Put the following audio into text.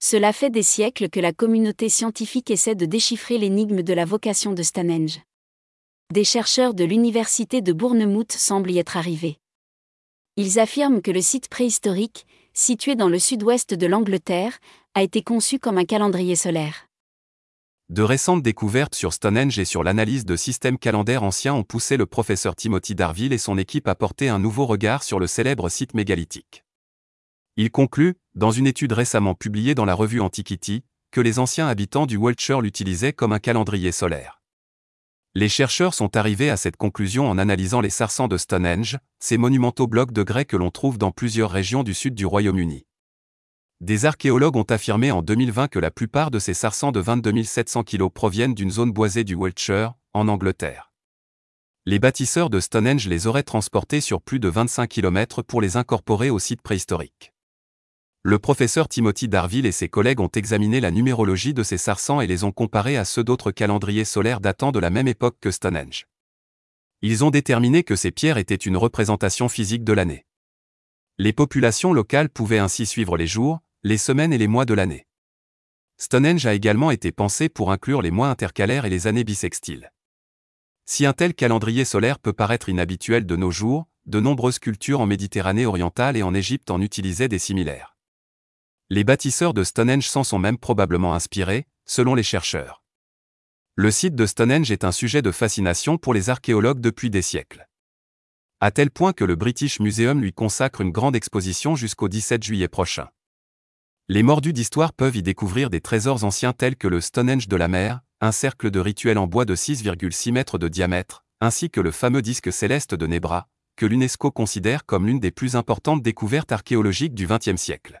Cela fait des siècles que la communauté scientifique essaie de déchiffrer l'énigme de la vocation de Stonehenge. Des chercheurs de l'université de Bournemouth semblent y être arrivés. Ils affirment que le site préhistorique, situé dans le sud-ouest de l'Angleterre, a été conçu comme un calendrier solaire. De récentes découvertes sur Stonehenge et sur l'analyse de systèmes calendaires anciens ont poussé le professeur Timothy Darville et son équipe à porter un nouveau regard sur le célèbre site mégalithique. Il conclut, dans une étude récemment publiée dans la revue Antiquity, que les anciens habitants du Wiltshire l'utilisaient comme un calendrier solaire. Les chercheurs sont arrivés à cette conclusion en analysant les sarsans de Stonehenge, ces monumentaux blocs de grès que l'on trouve dans plusieurs régions du sud du Royaume-Uni. Des archéologues ont affirmé en 2020 que la plupart de ces sarsans de 22 700 kg proviennent d'une zone boisée du Wiltshire, en Angleterre. Les bâtisseurs de Stonehenge les auraient transportés sur plus de 25 km pour les incorporer au site préhistorique. Le professeur Timothy Darville et ses collègues ont examiné la numérologie de ces sarsans et les ont comparés à ceux d'autres calendriers solaires datant de la même époque que Stonehenge. Ils ont déterminé que ces pierres étaient une représentation physique de l'année. Les populations locales pouvaient ainsi suivre les jours, les semaines et les mois de l'année. Stonehenge a également été pensé pour inclure les mois intercalaires et les années bissextiles. Si un tel calendrier solaire peut paraître inhabituel de nos jours, de nombreuses cultures en Méditerranée orientale et en Égypte en utilisaient des similaires. Les bâtisseurs de Stonehenge s'en sont même probablement inspirés, selon les chercheurs. Le site de Stonehenge est un sujet de fascination pour les archéologues depuis des siècles. À tel point que le British Museum lui consacre une grande exposition jusqu'au 17 juillet prochain. Les mordus d'histoire peuvent y découvrir des trésors anciens tels que le Stonehenge de la mer, un cercle de rituel en bois de 6,6 mètres de diamètre, ainsi que le fameux disque céleste de Nebra, que l'UNESCO considère comme l'une des plus importantes découvertes archéologiques du XXe siècle.